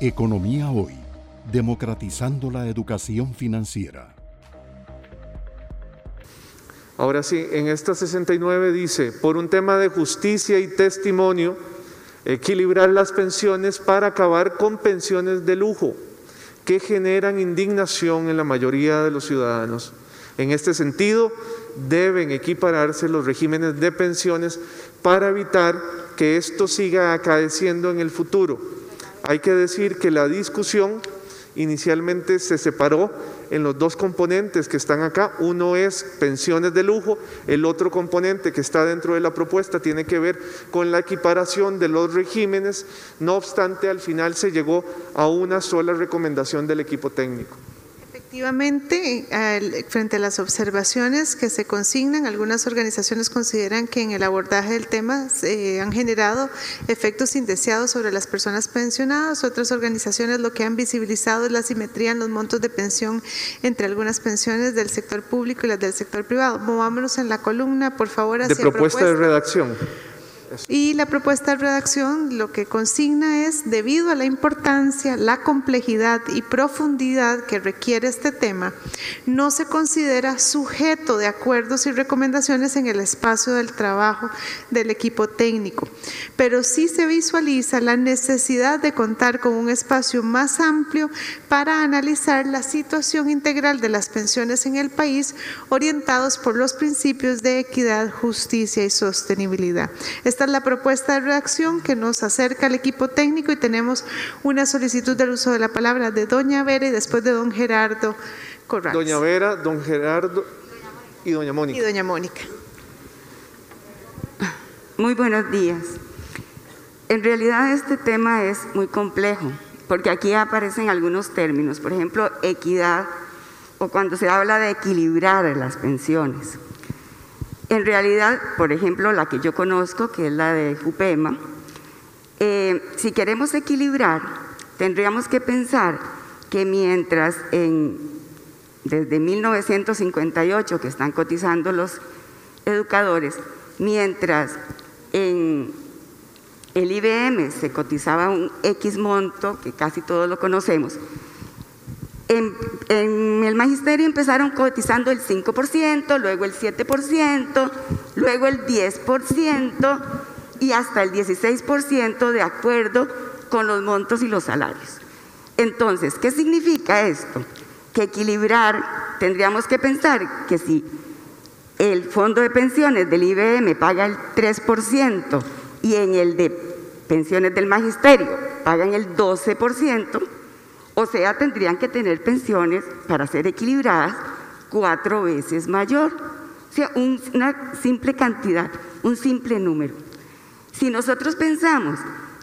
Economía Hoy, democratizando la educación financiera. Ahora sí, en esta 69 dice, por un tema de justicia y testimonio, equilibrar las pensiones para acabar con pensiones de lujo que generan indignación en la mayoría de los ciudadanos. En este sentido, deben equipararse los regímenes de pensiones para evitar que esto siga acaeciendo en el futuro. Hay que decir que la discusión inicialmente se separó en los dos componentes que están acá. Uno es pensiones de lujo, el otro componente que está dentro de la propuesta tiene que ver con la equiparación de los regímenes. No obstante, al final se llegó a una sola recomendación del equipo técnico. Efectivamente, frente a las observaciones que se consignan, algunas organizaciones consideran que en el abordaje del tema se han generado efectos indeseados sobre las personas pensionadas. Otras organizaciones lo que han visibilizado es la simetría en los montos de pensión entre algunas pensiones del sector público y las del sector privado. Movámonos en la columna, por favor, hacia de propuesta de redacción. Y la propuesta de redacción lo que consigna es, debido a la importancia, la complejidad y profundidad que requiere este tema, no se considera sujeto de acuerdos y recomendaciones en el espacio del trabajo del equipo técnico, pero sí se visualiza la necesidad de contar con un espacio más amplio para analizar la situación integral de las pensiones en el país, orientados por los principios de equidad, justicia y sostenibilidad. Esta la propuesta de redacción que nos acerca al equipo técnico y tenemos una solicitud del uso de la palabra de doña Vera y después de don Gerardo Corral. Doña Vera, don Gerardo y doña Mónica. Y doña Mónica. Muy buenos días. En realidad este tema es muy complejo porque aquí aparecen algunos términos, por ejemplo, equidad o cuando se habla de equilibrar las pensiones. En realidad, por ejemplo, la que yo conozco, que es la de Jupema, eh, si queremos equilibrar, tendríamos que pensar que mientras en, desde 1958 que están cotizando los educadores, mientras en el IBM se cotizaba un X monto, que casi todos lo conocemos, en, el magisterio empezaron cotizando el 5%, luego el 7%, luego el 10% y hasta el 16% de acuerdo con los montos y los salarios. Entonces, ¿qué significa esto? Que equilibrar, tendríamos que pensar que si el fondo de pensiones del IBM paga el 3% y en el de pensiones del magisterio pagan el 12%, o sea, tendrían que tener pensiones para ser equilibradas cuatro veces mayor. O sea, una simple cantidad, un simple número. Si nosotros pensamos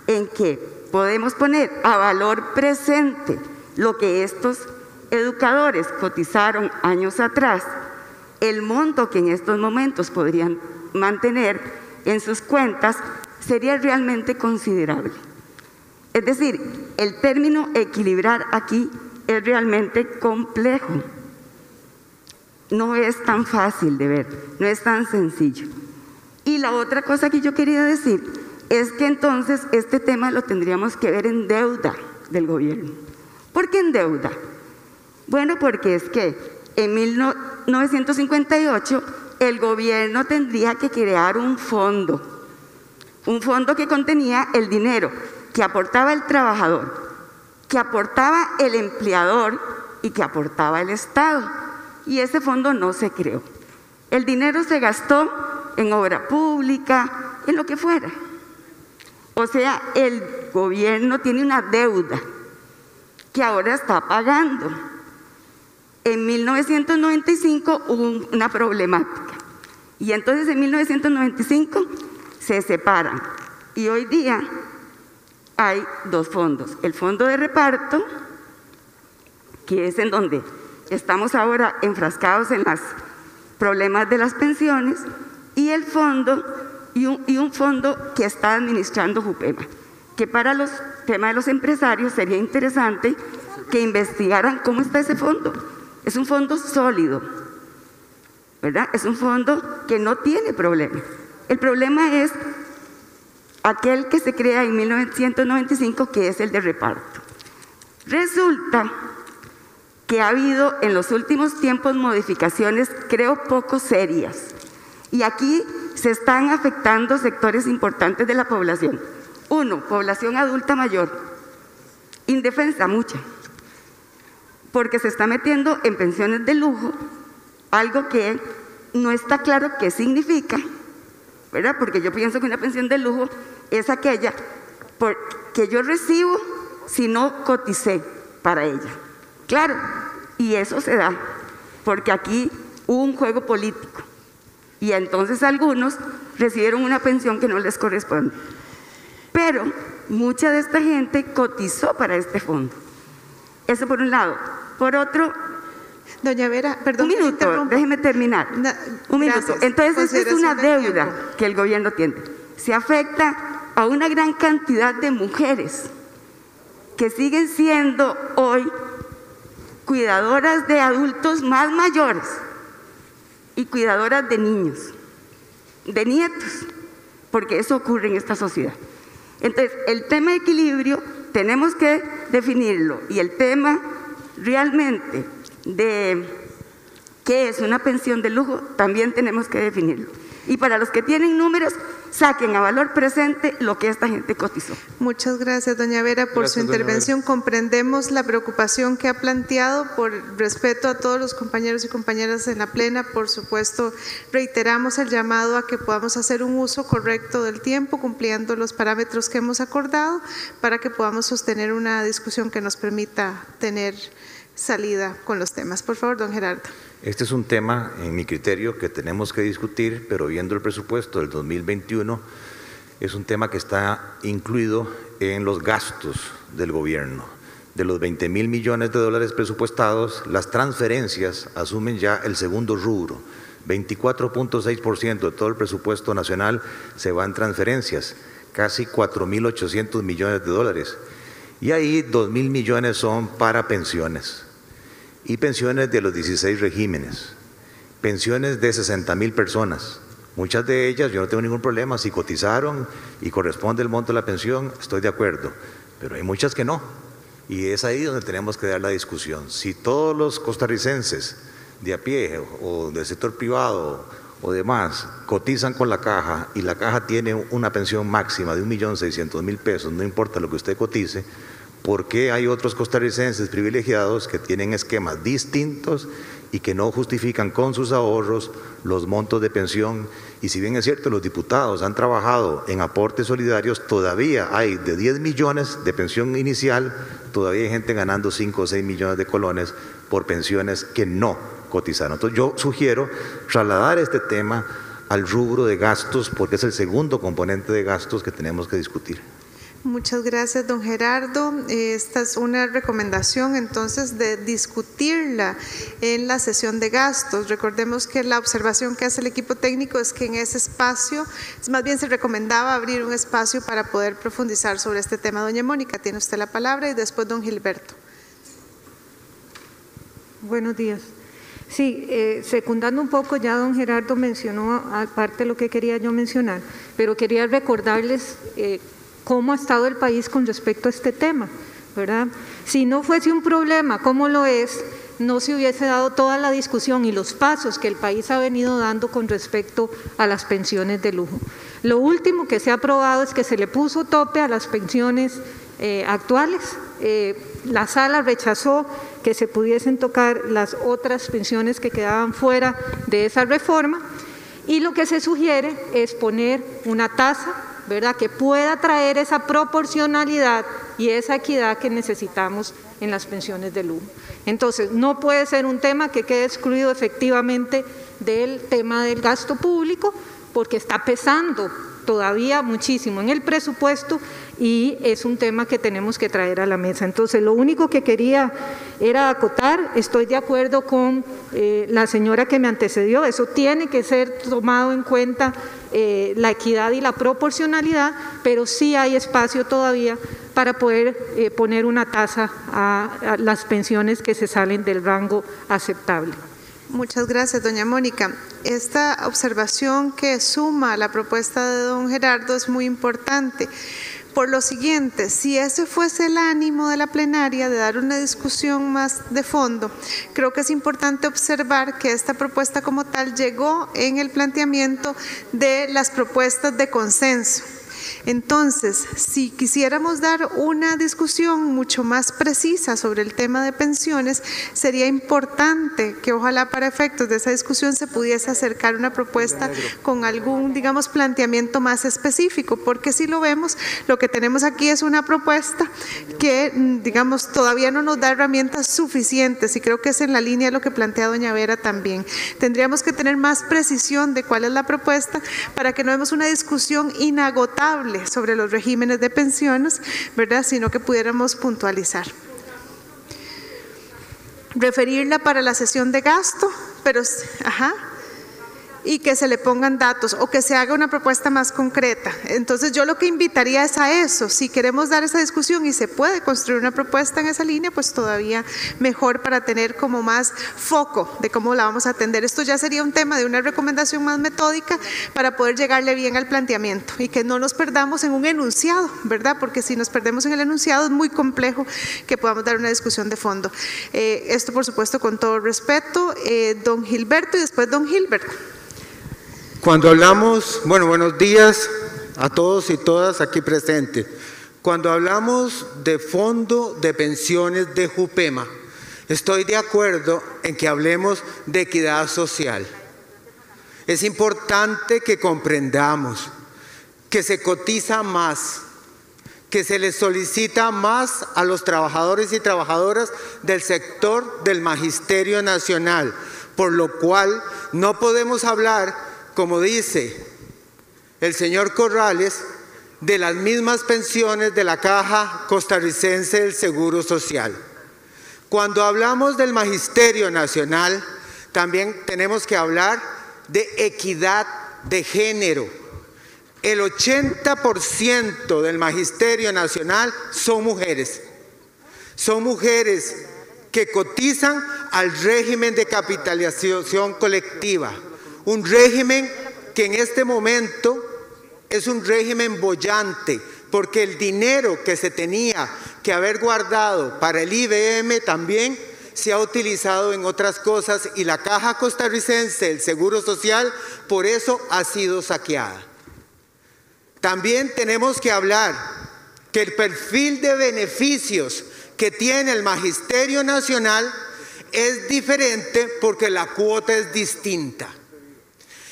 en que podemos poner a valor presente lo que estos educadores cotizaron años atrás, el monto que en estos momentos podrían mantener en sus cuentas sería realmente considerable. Es decir, el término equilibrar aquí es realmente complejo. No es tan fácil de ver, no es tan sencillo. Y la otra cosa que yo quería decir es que entonces este tema lo tendríamos que ver en deuda del gobierno. ¿Por qué en deuda? Bueno, porque es que en 1958 el gobierno tendría que crear un fondo, un fondo que contenía el dinero que aportaba el trabajador, que aportaba el empleador y que aportaba el Estado. Y ese fondo no se creó. El dinero se gastó en obra pública, en lo que fuera. O sea, el gobierno tiene una deuda que ahora está pagando. En 1995 hubo una problemática. Y entonces en 1995 se separan. Y hoy día hay dos fondos. El fondo de reparto, que es en donde estamos ahora enfrascados en los problemas de las pensiones, y el fondo, y un, fondo que está administrando Jupema, que para los temas de los empresarios sería interesante que investigaran cómo está ese fondo. Es un fondo sólido, ¿verdad? Es un fondo que no tiene problema. El problema es aquel que se crea en 1995, que es el de reparto. Resulta que ha habido en los últimos tiempos modificaciones, creo, poco serias. Y aquí se están afectando sectores importantes de la población. Uno, población adulta mayor, indefensa, mucha, porque se está metiendo en pensiones de lujo, algo que no está claro qué significa, ¿verdad? Porque yo pienso que una pensión de lujo es aquella que yo recibo si no coticé para ella. Claro, y eso se da, porque aquí hubo un juego político y entonces algunos recibieron una pensión que no les corresponde. Pero mucha de esta gente cotizó para este fondo. Eso por un lado. Por otro, Doña Vera, perdón. Un minuto, déjeme terminar. un minuto. Entonces, es una deuda que el gobierno tiene. Se afecta a una gran cantidad de mujeres que siguen siendo hoy cuidadoras de adultos más mayores y cuidadoras de niños, de nietos, porque eso ocurre en esta sociedad. Entonces, el tema de equilibrio tenemos que definirlo y el tema realmente de qué es una pensión de lujo también tenemos que definirlo. Y para los que tienen números, saquen a valor presente lo que esta gente cotizó. Muchas gracias, doña Vera, por su intervención. Comprendemos la preocupación que ha planteado por respeto a todos los compañeros y compañeras en la plena. Por supuesto, reiteramos el llamado a que podamos hacer un uso correcto del tiempo, cumpliendo los parámetros que hemos acordado, para que podamos sostener una discusión que nos permita tener salida con los temas. Por favor, don Gerardo. Este es un tema, en mi criterio, que tenemos que discutir, pero viendo el presupuesto del 2021, es un tema que está incluido en los gastos del gobierno. De los 20 mil millones de dólares presupuestados, las transferencias asumen ya el segundo rubro. 24.6% de todo el presupuesto nacional se va en transferencias, casi 4.800 millones de dólares. Y ahí 2 mil millones son para pensiones y pensiones de los 16 regímenes, pensiones de 60 mil personas. Muchas de ellas yo no tengo ningún problema, si cotizaron y corresponde el monto de la pensión, estoy de acuerdo, pero hay muchas que no. Y es ahí donde tenemos que dar la discusión. Si todos los costarricenses de a pie o del sector privado o demás cotizan con la caja y la caja tiene una pensión máxima de 1.600.000 pesos, no importa lo que usted cotice, ¿Por qué hay otros costarricenses privilegiados que tienen esquemas distintos y que no justifican con sus ahorros los montos de pensión? Y si bien es cierto, los diputados han trabajado en aportes solidarios, todavía hay de 10 millones de pensión inicial, todavía hay gente ganando 5 o 6 millones de colones por pensiones que no cotizaron. Entonces yo sugiero trasladar este tema al rubro de gastos porque es el segundo componente de gastos que tenemos que discutir. Muchas gracias, don Gerardo. Esta es una recomendación entonces de discutirla en la sesión de gastos. Recordemos que la observación que hace el equipo técnico es que en ese espacio, más bien se recomendaba abrir un espacio para poder profundizar sobre este tema. Doña Mónica, tiene usted la palabra y después don Gilberto. Buenos días. Sí, eh, secundando un poco, ya don Gerardo mencionó aparte lo que quería yo mencionar, pero quería recordarles eh, cómo ha estado el país con respecto a este tema, ¿verdad? Si no fuese un problema, como lo es, no se hubiese dado toda la discusión y los pasos que el país ha venido dando con respecto a las pensiones de lujo. Lo último que se ha aprobado es que se le puso tope a las pensiones eh, actuales. Eh, la sala rechazó que se pudiesen tocar las otras pensiones que quedaban fuera de esa reforma y lo que se sugiere es poner una tasa ¿verdad? Que pueda traer esa proporcionalidad y esa equidad que necesitamos en las pensiones de lujo. Entonces, no puede ser un tema que quede excluido efectivamente del tema del gasto público, porque está pesando todavía muchísimo en el presupuesto y es un tema que tenemos que traer a la mesa. Entonces, lo único que quería era acotar, estoy de acuerdo con eh, la señora que me antecedió, eso tiene que ser tomado en cuenta eh, la equidad y la proporcionalidad, pero sí hay espacio todavía para poder eh, poner una tasa a las pensiones que se salen del rango aceptable. Muchas gracias, doña Mónica. Esta observación que suma la propuesta de don Gerardo es muy importante por lo siguiente, si ese fuese el ánimo de la plenaria de dar una discusión más de fondo, creo que es importante observar que esta propuesta como tal llegó en el planteamiento de las propuestas de consenso. Entonces, si quisiéramos dar una discusión mucho más precisa sobre el tema de pensiones, sería importante que ojalá para efectos de esa discusión se pudiese acercar una propuesta con algún, digamos, planteamiento más específico, porque si lo vemos, lo que tenemos aquí es una propuesta que, digamos, todavía no nos da herramientas suficientes y creo que es en la línea de lo que plantea doña Vera también. Tendríamos que tener más precisión de cuál es la propuesta para que no demos una discusión inagotable sobre los regímenes de pensiones, ¿verdad? Sino que pudiéramos puntualizar. Referirla para la sesión de gasto, pero, ajá, y que se le pongan datos o que se haga una propuesta más concreta. Entonces yo lo que invitaría es a eso, si queremos dar esa discusión y se puede construir una propuesta en esa línea, pues todavía mejor para tener como más foco de cómo la vamos a atender. Esto ya sería un tema de una recomendación más metódica para poder llegarle bien al planteamiento y que no nos perdamos en un enunciado, ¿verdad? Porque si nos perdemos en el enunciado es muy complejo que podamos dar una discusión de fondo. Eh, esto por supuesto con todo respeto, eh, don Gilberto y después don Gilbert. Cuando hablamos, bueno, buenos días a todos y todas aquí presentes. Cuando hablamos de fondo de pensiones de Jupema, estoy de acuerdo en que hablemos de equidad social. Es importante que comprendamos que se cotiza más, que se le solicita más a los trabajadores y trabajadoras del sector del Magisterio Nacional, por lo cual no podemos hablar como dice el señor Corrales, de las mismas pensiones de la Caja Costarricense del Seguro Social. Cuando hablamos del Magisterio Nacional, también tenemos que hablar de equidad de género. El 80% del Magisterio Nacional son mujeres. Son mujeres que cotizan al régimen de capitalización colectiva un régimen que en este momento es un régimen bollante, porque el dinero que se tenía que haber guardado para el IBM también se ha utilizado en otras cosas y la caja costarricense, el Seguro Social, por eso ha sido saqueada. También tenemos que hablar que el perfil de beneficios que tiene el Magisterio Nacional es diferente porque la cuota es distinta.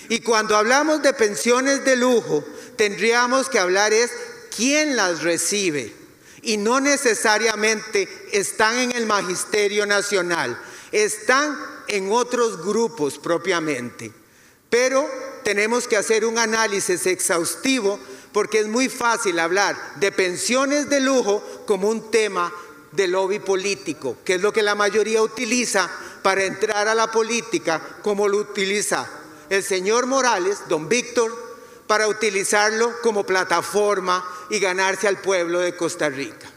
Y cuando hablamos de pensiones de lujo, tendríamos que hablar es quién las recibe. Y no necesariamente están en el Magisterio Nacional, están en otros grupos propiamente. Pero tenemos que hacer un análisis exhaustivo porque es muy fácil hablar de pensiones de lujo como un tema de lobby político, que es lo que la mayoría utiliza para entrar a la política como lo utiliza el señor Morales, don Víctor, para utilizarlo como plataforma y ganarse al pueblo de Costa Rica.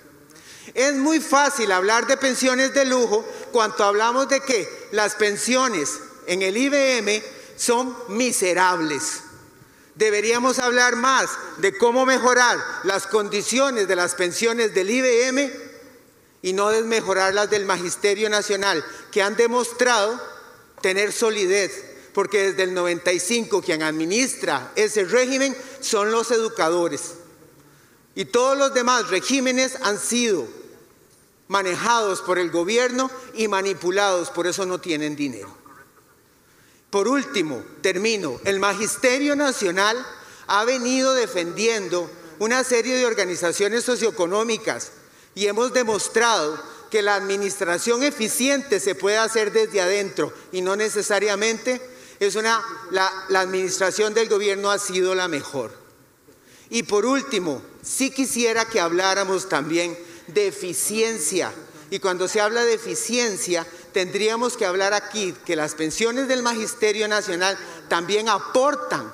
Es muy fácil hablar de pensiones de lujo cuando hablamos de que las pensiones en el IBM son miserables. Deberíamos hablar más de cómo mejorar las condiciones de las pensiones del IBM y no de mejorar las del Magisterio Nacional, que han demostrado tener solidez porque desde el 95 quien administra ese régimen son los educadores. Y todos los demás regímenes han sido manejados por el gobierno y manipulados, por eso no tienen dinero. Por último, termino, el Magisterio Nacional ha venido defendiendo una serie de organizaciones socioeconómicas y hemos demostrado que la administración eficiente se puede hacer desde adentro y no necesariamente es una, la, la administración del gobierno ha sido la mejor. Y por último, sí quisiera que habláramos también de eficiencia. Y cuando se habla de eficiencia, tendríamos que hablar aquí que las pensiones del Magisterio Nacional también aportan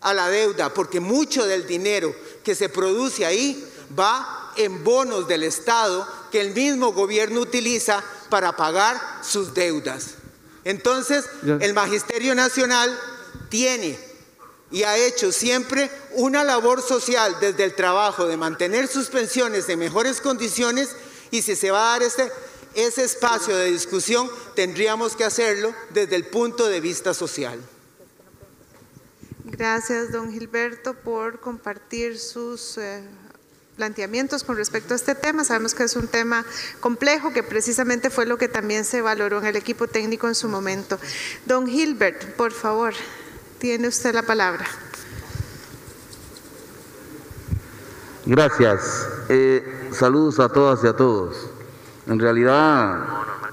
a la deuda, porque mucho del dinero que se produce ahí va en bonos del Estado que el mismo gobierno utiliza para pagar sus deudas. Entonces, el Magisterio Nacional tiene y ha hecho siempre una labor social desde el trabajo de mantener sus pensiones en mejores condiciones y si se va a dar este, ese espacio de discusión, tendríamos que hacerlo desde el punto de vista social. Gracias, don Gilberto, por compartir sus eh, planteamientos con respecto a este tema. Sabemos que es un tema complejo, que precisamente fue lo que también se valoró en el equipo técnico en su momento. Don Gilbert, por favor, tiene usted la palabra. Gracias. Eh, saludos a todas y a todos. En realidad,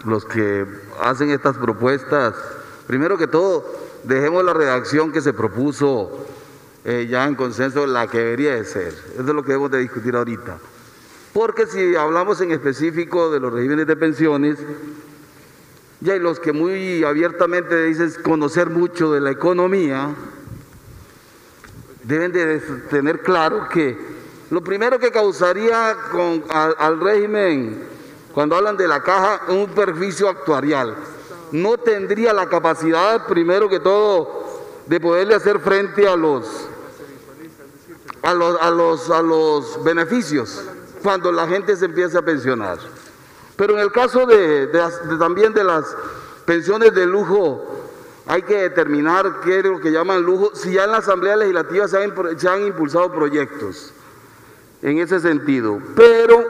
los que hacen estas propuestas, primero que todo, dejemos la redacción que se propuso eh, ya en consenso la que debería de ser. Eso es lo que debemos de discutir ahorita. Porque si hablamos en específico de los regímenes de pensiones, ya hay los que muy abiertamente dicen conocer mucho de la economía, deben de tener claro que lo primero que causaría con, al régimen, cuando hablan de la caja, un perjuicio actuarial. No tendría la capacidad, primero que todo, de poderle hacer frente a los, a los, a los, a los beneficios cuando la gente se empieza a pensionar. Pero en el caso de, también de las pensiones de lujo, hay que determinar qué es lo que llaman lujo, si ya en la Asamblea Legislativa se han, se han impulsado proyectos en ese sentido. Pero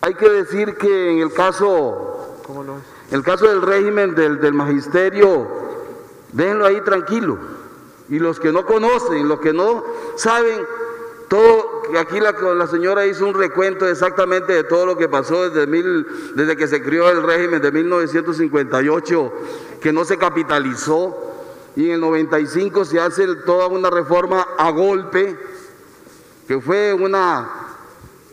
hay que decir que en el caso, el caso del régimen del, del magisterio, déjenlo ahí tranquilo. Y los que no conocen, los que no saben, todo, aquí la, la, señora hizo un recuento exactamente de todo lo que pasó desde, mil, desde que se crió el régimen de 1958, que no se capitalizó, y en el 95 se hace toda una reforma a golpe, que fue una,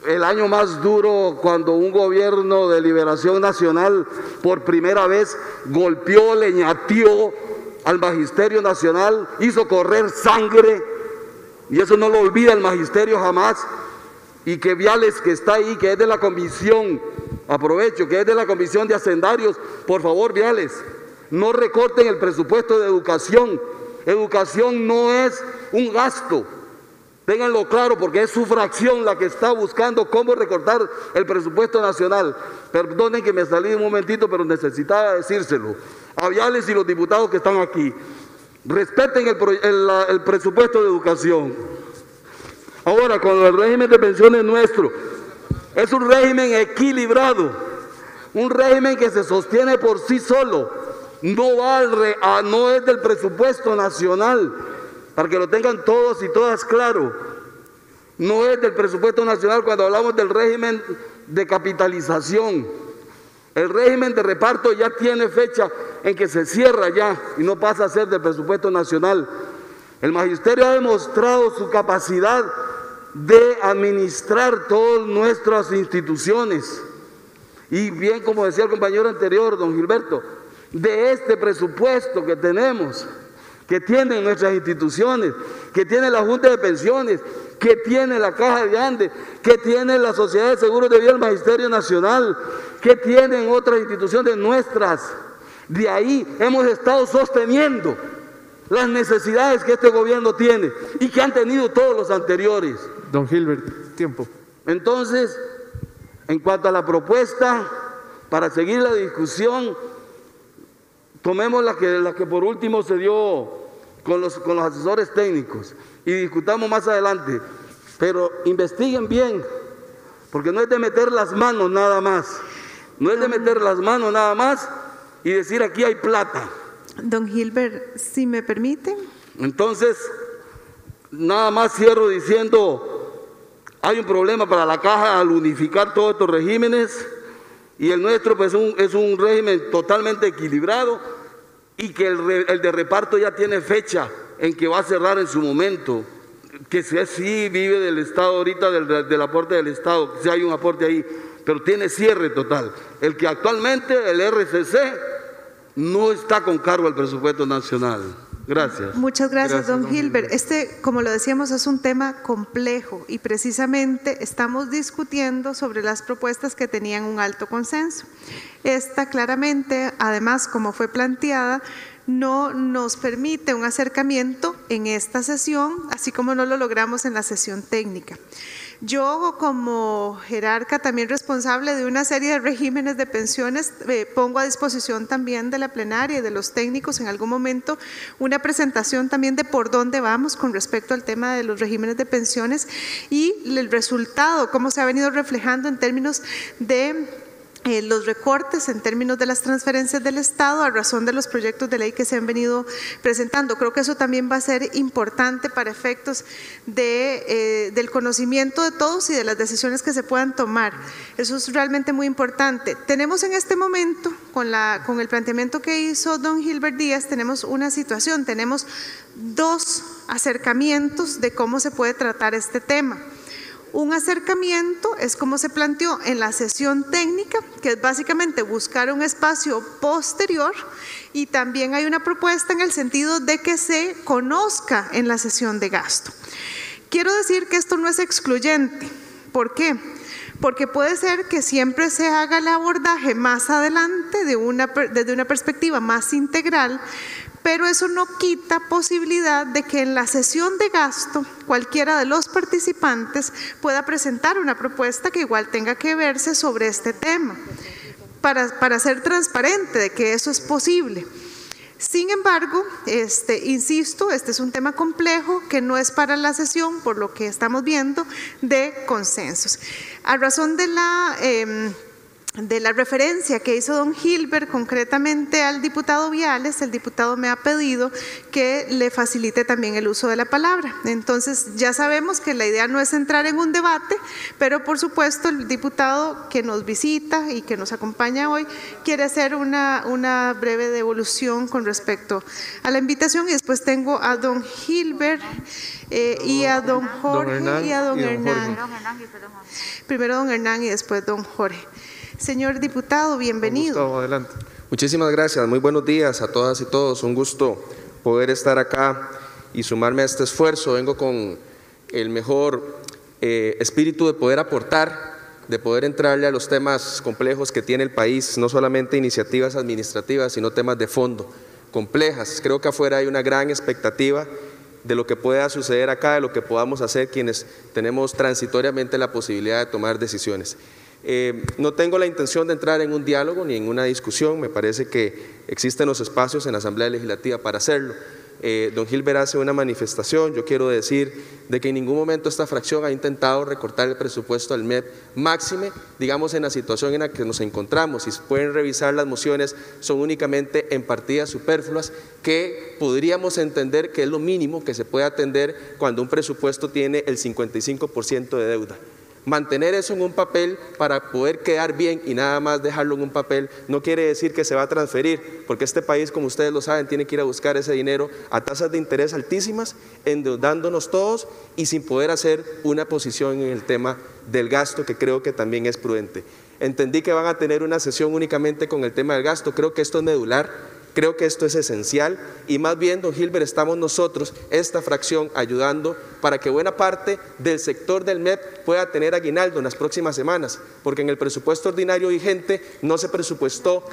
el año más duro cuando un gobierno de liberación nacional por primera vez golpeó, leñateó al magisterio nacional, hizo correr sangre, y eso no lo olvida el magisterio jamás, y que Viales que está ahí, que es de la comisión, aprovecho, que es de la comisión de hacendarios, por favor Viales, no recorten el presupuesto de educación, educación no es un gasto, Ténganlo claro porque es su fracción la que está buscando cómo recortar el presupuesto nacional. Perdonen que me salí un momentito, pero necesitaba decírselo. A Viales y los diputados que están aquí. Respeten el, presupuesto de educación. Ahora, con el régimen de pensiones nuestro, es un régimen equilibrado, un régimen que se sostiene por sí solo, no, va no es del presupuesto nacional, para que lo tengan todos y todas claro. No es del presupuesto nacional cuando hablamos del régimen de capitalización. El régimen de reparto ya tiene fecha en que se cierra ya y no pasa a ser del presupuesto nacional. El magisterio ha demostrado su capacidad de administrar todas nuestras instituciones. Y bien, como decía el compañero anterior, don Gilberto, de este presupuesto que tenemos, que tienen nuestras instituciones, que tiene la Junta de Pensiones, que tiene la Caja de Andes, que tiene la Sociedad de Seguros de Vida del Magisterio Nacional, que tienen otras instituciones nuestras. De ahí hemos estado sosteniendo las necesidades que este gobierno tiene y que han tenido todos los anteriores. Don Gilbert, tiempo. Entonces, en cuanto a la propuesta, para seguir la discusión, Tomemos la que, la que por último se dio con los, con los asesores técnicos y discutamos más adelante. Pero investiguen bien, porque no es de meter las manos nada más. No es de meter las manos nada más y decir aquí hay plata. Don Gilbert, si me permite. Entonces, nada más cierro diciendo, hay un problema para la caja al unificar todos estos regímenes y el nuestro pues, un, es un régimen totalmente equilibrado y que el, de reparto ya tiene fecha en que va a cerrar en su momento, que sí vive del Estado ahorita, del, aporte del Estado, si hay un aporte ahí, pero tiene cierre total. El que actualmente, el RCC, no está con cargo al presupuesto nacional. Gracias. Muchas gracias, don, Gilbert. Este, como lo decíamos, es un tema complejo y precisamente estamos discutiendo sobre las propuestas que tenían un alto consenso. Esta claramente, además, como fue planteada, no nos permite un acercamiento en esta sesión, así como no lo logramos en la sesión técnica. Yo como jerarca también responsable de una serie de regímenes de pensiones, eh, pongo a disposición también de la plenaria y de los técnicos en algún momento una presentación también de por dónde vamos con respecto al tema de los regímenes de pensiones y el resultado, cómo se ha venido reflejando en términos de eh, los recortes en términos de las transferencias del Estado a razón de los proyectos de ley que se han venido presentando. Creo que eso también va a ser importante para efectos de, eh, del conocimiento de todos y de las decisiones que se puedan tomar. Eso es realmente muy importante. Tenemos en este momento, con, la, con el planteamiento que hizo don Gilbert Díaz, tenemos una situación, tenemos dos acercamientos de cómo se puede tratar este tema. Un acercamiento es como se planteó en la sesión técnica, que es básicamente buscar un espacio posterior y también hay una propuesta en el sentido de que se conozca en la sesión de gasto. Quiero decir que esto no es excluyente. ¿Por qué? Porque puede ser que siempre se haga el abordaje más adelante de una, desde una perspectiva más integral, pero eso no quita posibilidad de que en la sesión de gasto cualquiera de los participantes pueda presentar una propuesta que igual tenga que verse sobre este tema, para, para ser transparente de que eso es posible. Sin embargo, este, insisto, este es un tema complejo que no es para la sesión, por lo que estamos viendo, de consensos. A razón de la... Em, de la referencia que hizo don Gilbert concretamente al diputado Viales, el diputado me ha pedido que le facilite también el uso de la palabra. Entonces ya sabemos que la idea no es entrar en un debate, pero por supuesto el diputado que nos visita y que nos acompaña hoy quiere hacer una, una breve devolución con respecto a la invitación y después tengo a don Gilbert eh, y a don Jorge y a don Hernán. Primero don Hernán y después don Jorge. Señor diputado, bienvenido. adelante. Muchísimas gracias, muy buenos días a todas y todos. Un gusto poder estar acá y sumarme a este esfuerzo. Vengo con el mejor eh, espíritu de poder aportar, de poder entrarle a los temas complejos que tiene el país, no solamente iniciativas administrativas, sino temas de fondo, complejas. Creo que afuera hay una gran expectativa de lo que pueda suceder acá, de lo que podamos hacer quienes tenemos transitoriamente la posibilidad de tomar decisiones. Eh, no tengo la intención de entrar en un diálogo ni en una discusión, me parece que existen los espacios en la Asamblea Legislativa para hacerlo. Eh, don Gilbert hace una manifestación, yo quiero decir de que en ningún momento esta fracción ha intentado recortar el presupuesto al MEP máxime, digamos en la situación en la que nos encontramos. Si pueden revisar las mociones, son únicamente en partidas superfluas que podríamos entender que es lo mínimo que se puede atender cuando un presupuesto tiene el 55% de deuda. Mantener eso en un papel para poder quedar bien y nada más dejarlo en un papel no quiere decir que se va a transferir, porque este país, como ustedes lo saben, tiene que ir a buscar ese dinero a tasas de interés altísimas, endeudándonos todos y sin poder hacer una posición en el tema del gasto, que creo que también es prudente. Entendí que van a tener una sesión únicamente con el tema del gasto, creo que esto es medular Creo que esto es esencial y más bien, don Gilbert, estamos nosotros, esta fracción, ayudando para que buena parte del sector del MEP pueda tener aguinaldo en las próximas semanas, porque en el presupuesto ordinario vigente no se presupuestó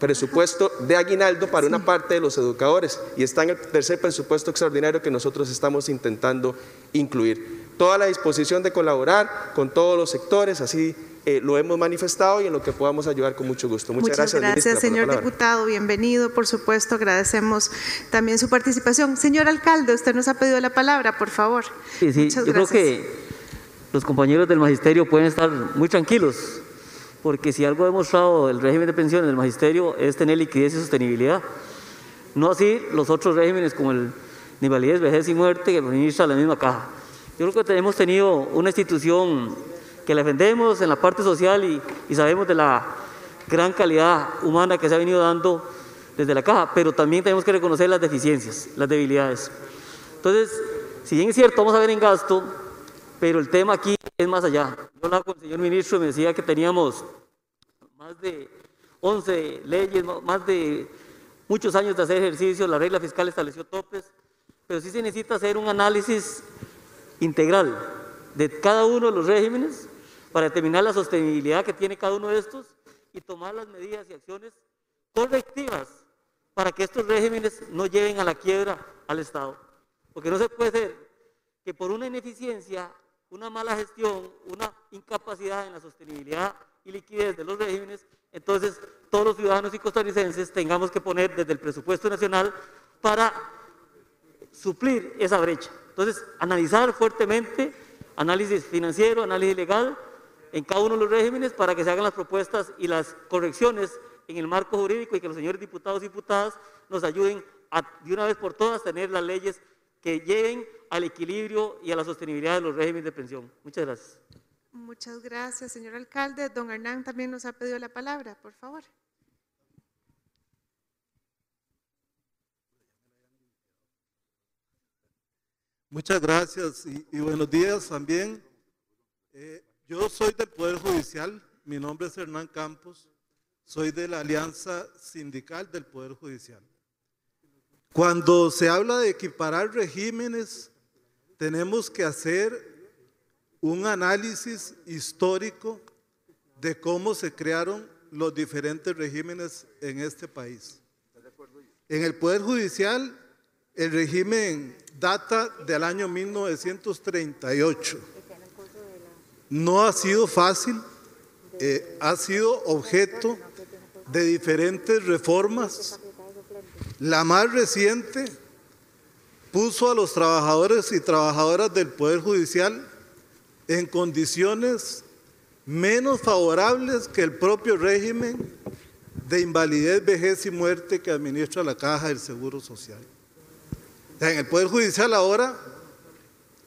presupuesto de aguinaldo para una parte de los educadores y está en el tercer presupuesto extraordinario que nosotros estamos intentando incluir. Toda la disposición de colaborar con todos los sectores, así eh, lo hemos manifestado y en lo que podamos ayudar con mucho gusto. Muchas, gracias. Gracias, señor diputado. Bienvenido, por supuesto. Agradecemos también su participación. Señor alcalde, usted nos ha pedido la palabra, por favor. Sí, sí. Yo creo que los compañeros del magisterio pueden estar muy tranquilos, porque si algo ha demostrado el régimen de pensiones del magisterio es tener liquidez y sostenibilidad. No así los otros regímenes como el de invalidez, vejez y muerte que administra la misma caja. Yo creo que hemos tenido una institución que la defendemos en la parte social y, sabemos de la gran calidad humana que se ha venido dando desde la caja, pero también tenemos que reconocer las deficiencias, las debilidades. Entonces, si bien es cierto, vamos a ver en gasto, pero el tema aquí es más allá. Yo hablaba con el señor ministro y me decía que teníamos más de 11 leyes, más de muchos años de hacer ejercicio, la regla fiscal estableció topes, pero sí se necesita hacer un análisis integral de cada uno de los regímenes para determinar la sostenibilidad que tiene cada uno de estos y tomar las medidas y acciones correctivas para que estos regímenes no lleven a la quiebra al Estado. Porque no se puede ser que por una ineficiencia, una mala gestión, una incapacidad en la sostenibilidad y liquidez de los regímenes, entonces todos los ciudadanos y costarricenses tengamos que poner desde el presupuesto nacional para suplir esa brecha. Entonces, analizar fuertemente, análisis financiero, análisis legal en cada uno de los regímenes para que se hagan las propuestas y las correcciones en el marco jurídico y que los señores diputados y diputadas nos ayuden a, de una vez por todas, tener las leyes que lleven al equilibrio y a la sostenibilidad de los regímenes de pensión. Muchas gracias. Muchas gracias, señor alcalde. Don Hernán también nos ha pedido la palabra, por favor. Muchas gracias y, buenos días también. Eh, yo soy del Poder Judicial, mi nombre es Hernán Campos, soy de la Alianza Sindical del Poder Judicial. Cuando se habla de equiparar regímenes, tenemos que hacer un análisis histórico de cómo se crearon los diferentes regímenes en este país. En el Poder Judicial, el régimen data del año 1938. No ha sido fácil, eh, ha sido objeto de diferentes reformas. La más reciente puso a los trabajadores y trabajadoras del Poder Judicial en condiciones menos favorables que el propio régimen de invalidez, vejez y muerte que administra la Caja del Seguro Social. En el Poder Judicial ahora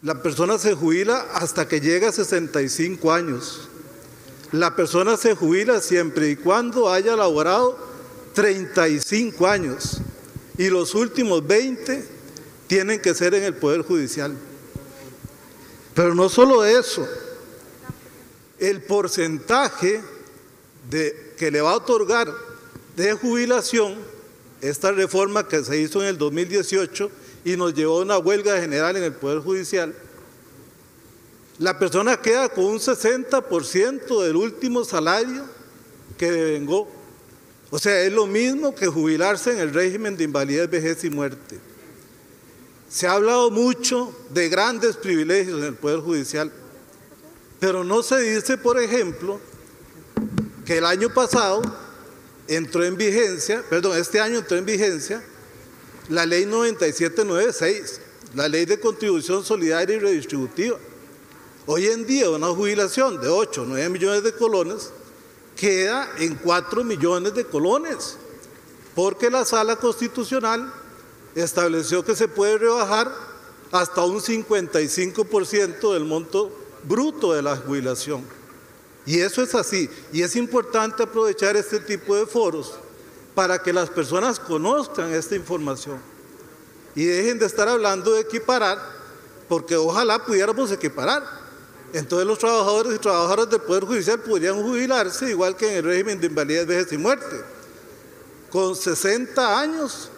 la persona se jubila hasta que llega a 65 años. La persona se jubila siempre y cuando haya laborado 35 años. Y los últimos 20 tienen que ser en el Poder Judicial. Pero no solo eso, el porcentaje de, que le va a otorgar de jubilación, esta reforma que se hizo en el 2018, y nos llevó a una huelga general en el Poder Judicial, la persona queda con un 60% del último salario que devengó. O sea, es lo mismo que jubilarse en el régimen de invalidez, vejez y muerte. Se ha hablado mucho de grandes privilegios en el Poder Judicial, pero no se dice, por ejemplo, que el año pasado entró en vigencia, perdón, este año entró en vigencia la ley 9796, la ley de contribución solidaria y redistributiva. Hoy en día una jubilación de 8 o 9 millones de colones queda en 4 millones de colones, porque la sala constitucional estableció que se puede rebajar hasta un 55% del monto bruto de la jubilación. Y eso es así. Y es importante aprovechar este tipo de foros para que las personas conozcan esta información y dejen de estar hablando de equiparar, porque ojalá pudiéramos equiparar. Entonces los trabajadores y trabajadoras del Poder Judicial podrían jubilarse igual que en el régimen de invalidez, vejez y muerte. Con 60 años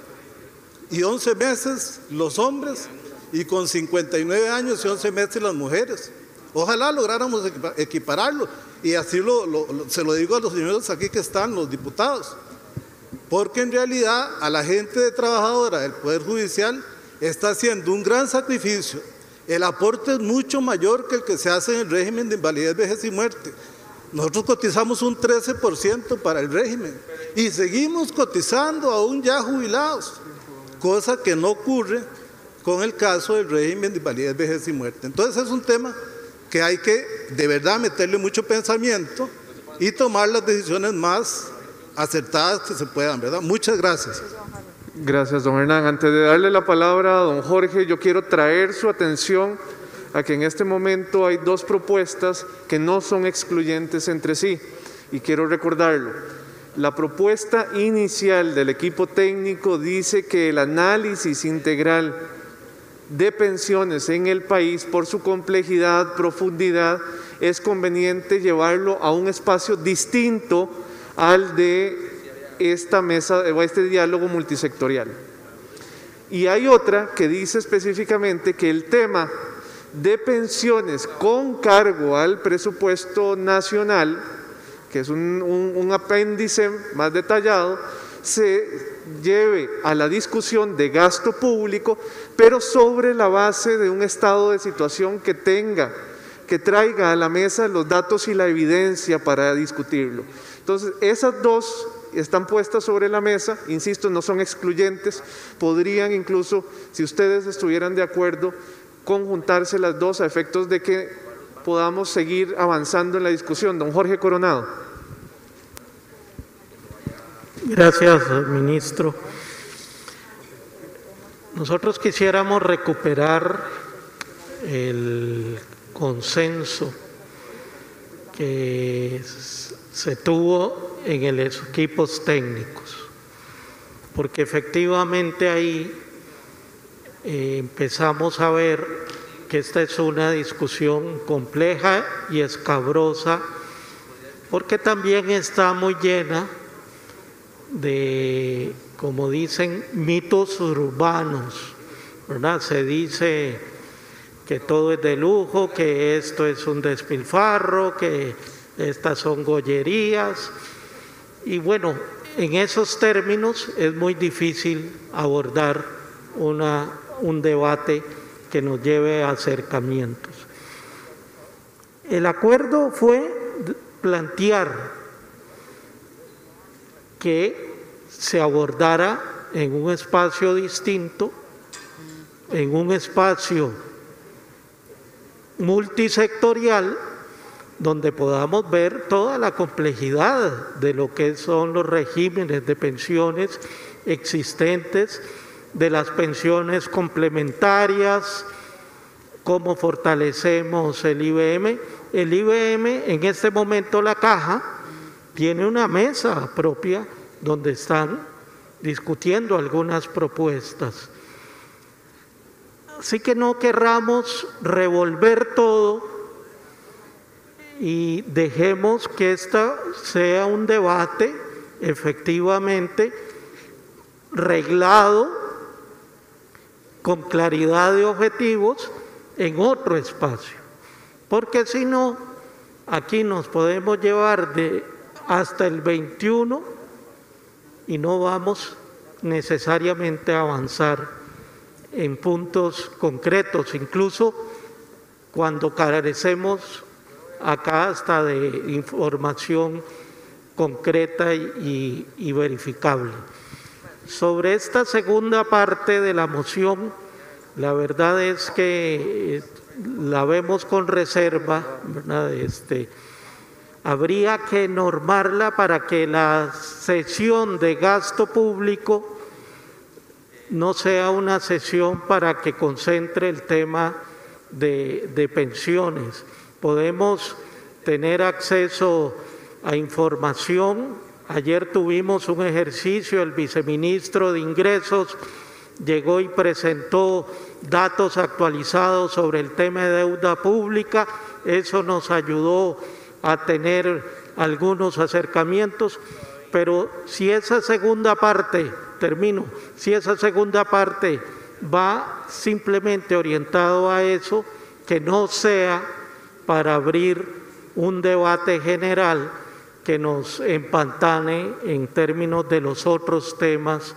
y 11 meses los hombres y con 59 años y 11 meses las mujeres. Ojalá lográramos equipararlo y así se lo digo a los señores aquí que están, los diputados porque en realidad a la gente de trabajadora del Poder Judicial está haciendo un gran sacrificio. El aporte es mucho mayor que el que se hace en el régimen de invalidez, vejez y muerte. Nosotros cotizamos un 13% para el régimen y seguimos cotizando aún ya jubilados, cosa que no ocurre con el caso del régimen de invalidez, vejez y muerte. Entonces es un tema que hay que de verdad meterle mucho pensamiento y tomar las decisiones más acertadas que se puedan, ¿verdad? Muchas gracias. Gracias, don Hernán. Antes de darle la palabra a don Jorge, yo quiero traer su atención a que en este momento hay dos propuestas que no son excluyentes entre sí. Y quiero recordarlo. La propuesta inicial del equipo técnico dice que el análisis integral de pensiones en el país, por su complejidad, profundidad, es conveniente llevarlo a un espacio distinto al de esta mesa o este diálogo multisectorial. Y hay otra que dice específicamente que el tema de pensiones con cargo al presupuesto nacional, que es un, un apéndice más detallado, se lleve a la discusión de gasto público, pero sobre la base de un estado de situación que tenga, que traiga a la mesa los datos y la evidencia para discutirlo. Entonces, esas dos están puestas sobre la mesa, insisto, no son excluyentes, podrían incluso, si ustedes estuvieran de acuerdo, conjuntarse las dos a efectos de que podamos seguir avanzando en la discusión. Don Jorge Coronado. Gracias, ministro. Nosotros quisiéramos recuperar el consenso que se tuvo en los equipos técnicos, porque efectivamente ahí eh, empezamos a ver que esta es una discusión compleja y escabrosa, porque también está muy llena de, como dicen, mitos urbanos, ¿verdad? Se dice que todo es de lujo, que esto es un despilfarro, que estas son gollerías. Y bueno, en esos términos es muy difícil abordar una, un debate que nos lleve a acercamientos. El acuerdo fue plantear que se abordara en un espacio distinto, en un espacio multisectorial, donde podamos ver toda la complejidad de lo que son los regímenes de pensiones existentes, de las pensiones complementarias, cómo fortalecemos el IBM. El IBM, en este momento la caja, tiene una mesa propia donde están discutiendo algunas propuestas. Así que no querramos revolver todo y dejemos que esta sea un debate efectivamente reglado con claridad de objetivos en otro espacio. Porque si no, aquí nos podemos llevar de hasta el 21 y no vamos necesariamente a avanzar en puntos concretos, incluso cuando carecemos acá hasta de información concreta y, verificable. Sobre esta segunda parte de la moción, la verdad es que eh, la vemos con reserva, ¿verdad? Este, habría que normarla para que la sesión de gasto público no sea una sesión para que concentre el tema de, pensiones. Podemos tener acceso a información. Ayer tuvimos un ejercicio, el viceministro de Ingresos llegó y presentó datos actualizados sobre el tema de deuda pública. Eso nos ayudó a tener algunos acercamientos, pero si esa segunda parte, termino, si esa segunda parte va simplemente orientado a eso, que no sea para abrir un debate general que nos empantane en términos de los otros temas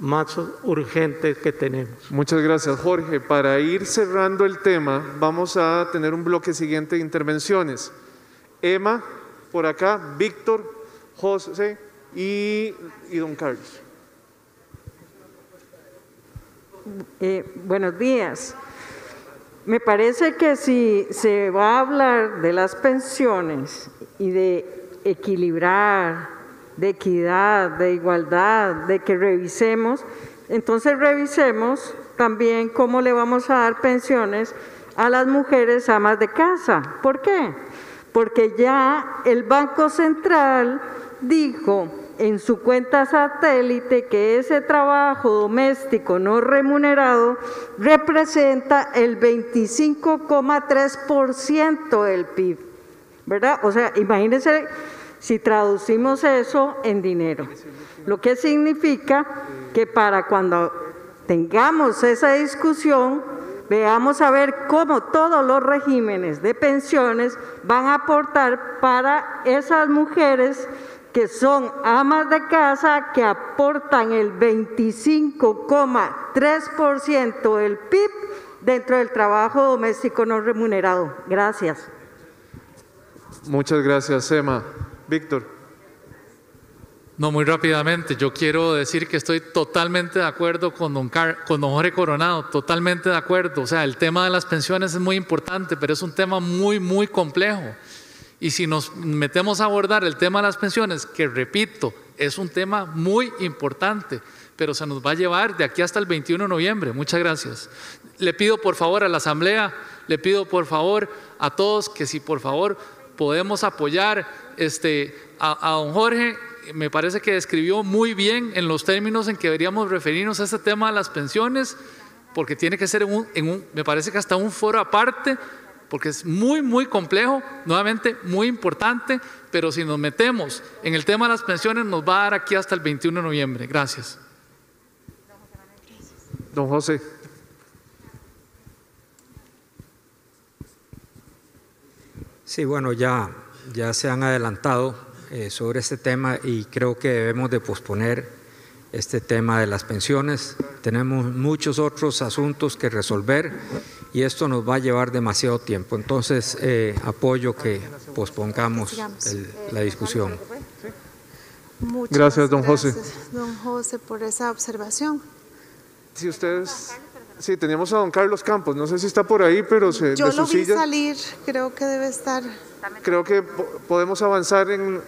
más urgentes que tenemos. Muchas gracias, Jorge. Para ir cerrando el tema, vamos a tener un bloque siguiente de intervenciones. Emma, por acá, Víctor, José y, don Carlos. Eh, buenos días. Me parece que si se va a hablar de las pensiones y de equilibrar, de equidad, de igualdad, de que revisemos, entonces revisemos también cómo le vamos a dar pensiones a las mujeres amas de casa. ¿Por qué? porque ya el Banco Central dijo en su cuenta satélite que ese trabajo doméstico no remunerado representa el 25,3% del PIB, ¿verdad? O sea, imagínense si traducimos eso en dinero, lo que significa que para cuando tengamos esa discusión, veamos a ver cómo todos los regímenes de pensiones van a aportar para esas mujeres que son amas de casa que aportan el 25,3% del PIB dentro del trabajo doméstico no remunerado. Gracias. Muchas gracias, Emma. Víctor. No, muy rápidamente. Yo quiero decir que estoy totalmente de acuerdo con don, con don Jorge Coronado, totalmente de acuerdo. O sea, el tema de las pensiones es muy importante, pero es un tema muy, muy complejo. Y si nos metemos a abordar el tema de las pensiones, que repito, es un tema muy importante, pero se nos va a llevar de aquí hasta el 21 de noviembre. Muchas gracias. Le pido por favor a la Asamblea, le pido por favor a todos que si por favor podemos apoyar este, a, don Jorge, me parece que describió muy bien en los términos en que deberíamos referirnos a este tema de las pensiones, porque tiene que ser en me parece que hasta un foro aparte porque es muy, muy complejo, nuevamente muy importante, pero si nos metemos en el tema de las pensiones nos va a dar aquí hasta el 21 de noviembre. Gracias. Don José. Sí, bueno, ya, ya se han adelantado eh, sobre este tema y creo que debemos de posponer este tema de las pensiones. Tenemos muchos otros asuntos que resolver y esto nos va a llevar demasiado tiempo. Entonces, eh, apoyo que pospongamos la discusión. Muchas gracias, don José. Don José, por esa observación. Si ustedes, sí, teníamos a don Carlos Campos, no sé si está por ahí, pero se, Yo lo vi salir, creo que debe estar. Creo que podemos avanzar en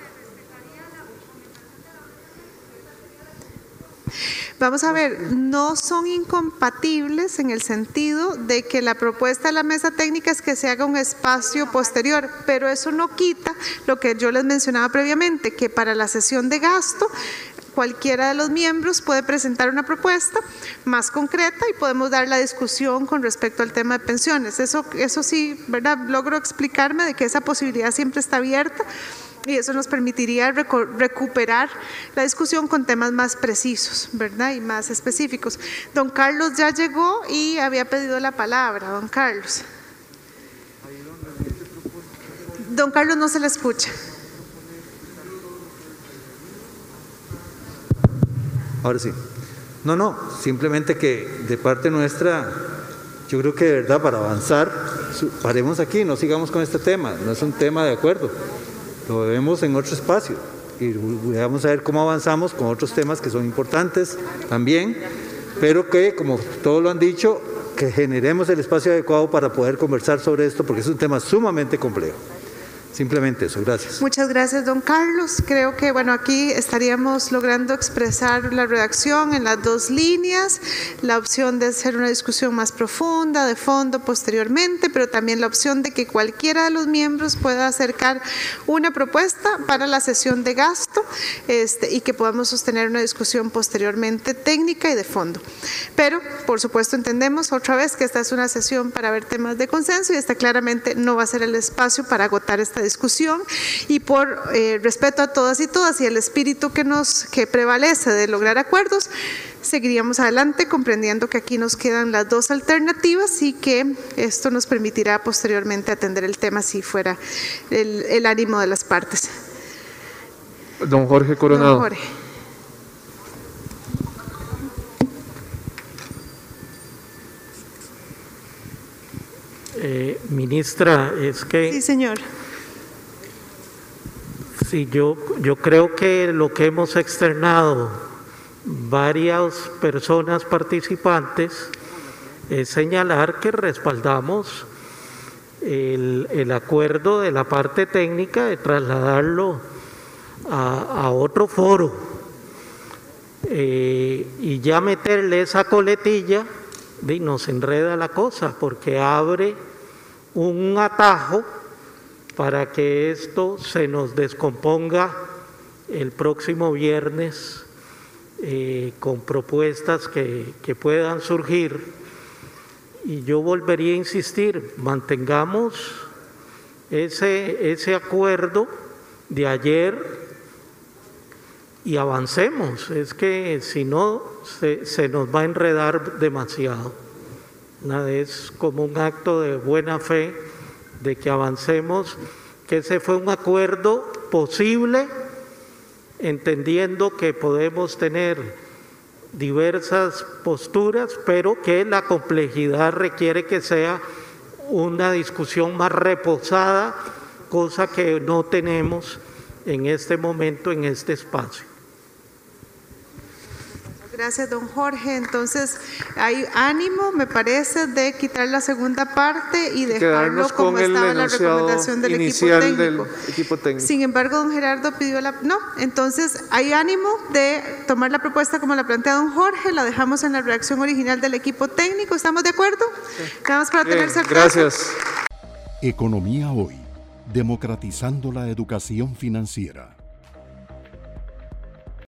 Vamos a ver, no son incompatibles en el sentido de que la propuesta de la mesa técnica es que se haga un espacio posterior, pero eso no quita lo que yo les mencionaba previamente, que para la sesión de gasto cualquiera de los miembros puede presentar una propuesta más concreta y podemos dar la discusión con respecto al tema de pensiones. Eso, eso sí, ¿verdad? Logro explicarme de que esa posibilidad siempre está abierta y eso nos permitiría recuperar la discusión con temas más precisos, ¿verdad? Y más específicos. Don Carlos ya llegó y había pedido la palabra, don Carlos. Don Carlos no se le escucha. Ahora sí. No, no, simplemente que de parte nuestra, yo creo que de verdad para avanzar, paremos aquí, no sigamos con este tema, no es un tema de acuerdo lo vemos en otro espacio y vamos a ver cómo avanzamos con otros temas que son importantes también, pero que, como todos lo han dicho, que generemos el espacio adecuado para poder conversar sobre esto, porque es un tema sumamente complejo. Simplemente eso, gracias. Muchas gracias, don Carlos. Creo que, bueno, aquí estaríamos logrando expresar la redacción en las dos líneas, la opción de hacer una discusión más profunda, de fondo, posteriormente, pero también la opción de que cualquiera de los miembros pueda acercar una propuesta para la sesión de gasto este, y que podamos sostener una discusión posteriormente técnica y de fondo. Pero, por supuesto, entendemos otra vez que esta es una sesión para ver temas de consenso y esta claramente no va a ser el espacio para agotar esta discusión y por eh, respeto a todas y todas y el espíritu que nos que prevalece de lograr acuerdos, seguiríamos adelante comprendiendo que aquí nos quedan las dos alternativas y que esto nos permitirá posteriormente atender el tema si fuera el, ánimo de las partes. Don Jorge Coronado. Don Jorge. Eh, ministra, es que... Sí, señor. Sí, yo, yo creo que lo que hemos externado varias personas participantes es señalar que respaldamos el, acuerdo de la parte técnica de trasladarlo a, otro foro eh, y ya meterle esa coletilla y nos enreda la cosa porque abre un atajo para que esto se nos descomponga el próximo viernes eh, con propuestas que, puedan surgir. Y yo volvería a insistir, mantengamos ese, ese acuerdo de ayer y avancemos. Es que si no, se, se nos va a enredar demasiado. Es como un acto de buena fe de que avancemos, que ese fue un acuerdo posible entendiendo que podemos tener diversas posturas, pero que la complejidad requiere que sea una discusión más reposada, cosa que no tenemos en este momento, en este espacio. Gracias, don Jorge. Entonces, hay ánimo, me parece, de quitar la segunda parte y dejarlo como estaba la recomendación del equipo, técnico. del equipo técnico. Sin embargo, don Gerardo pidió la... No, entonces hay ánimo de tomar la propuesta como la plantea don Jorge, la dejamos en la reacción original del equipo técnico. ¿Estamos de acuerdo? Vamos para Bien, tener certeza. gracias. Economía hoy, democratizando la educación financiera.